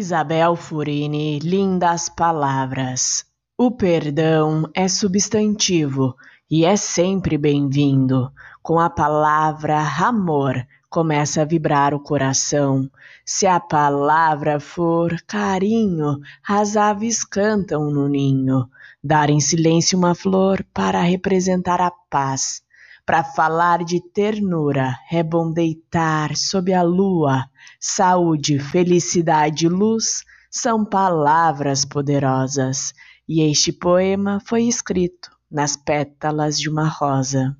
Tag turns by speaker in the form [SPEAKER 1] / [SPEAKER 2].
[SPEAKER 1] Isabel Furini, lindas palavras. O perdão é substantivo e é sempre bem-vindo. Com a palavra amor começa a vibrar o coração. Se a palavra for carinho, as aves cantam no ninho. Dar em silêncio uma flor para representar a paz. Para falar de ternura, é bom deitar sob a lua. Saúde, felicidade e luz são palavras poderosas. E este poema foi escrito nas pétalas de uma rosa.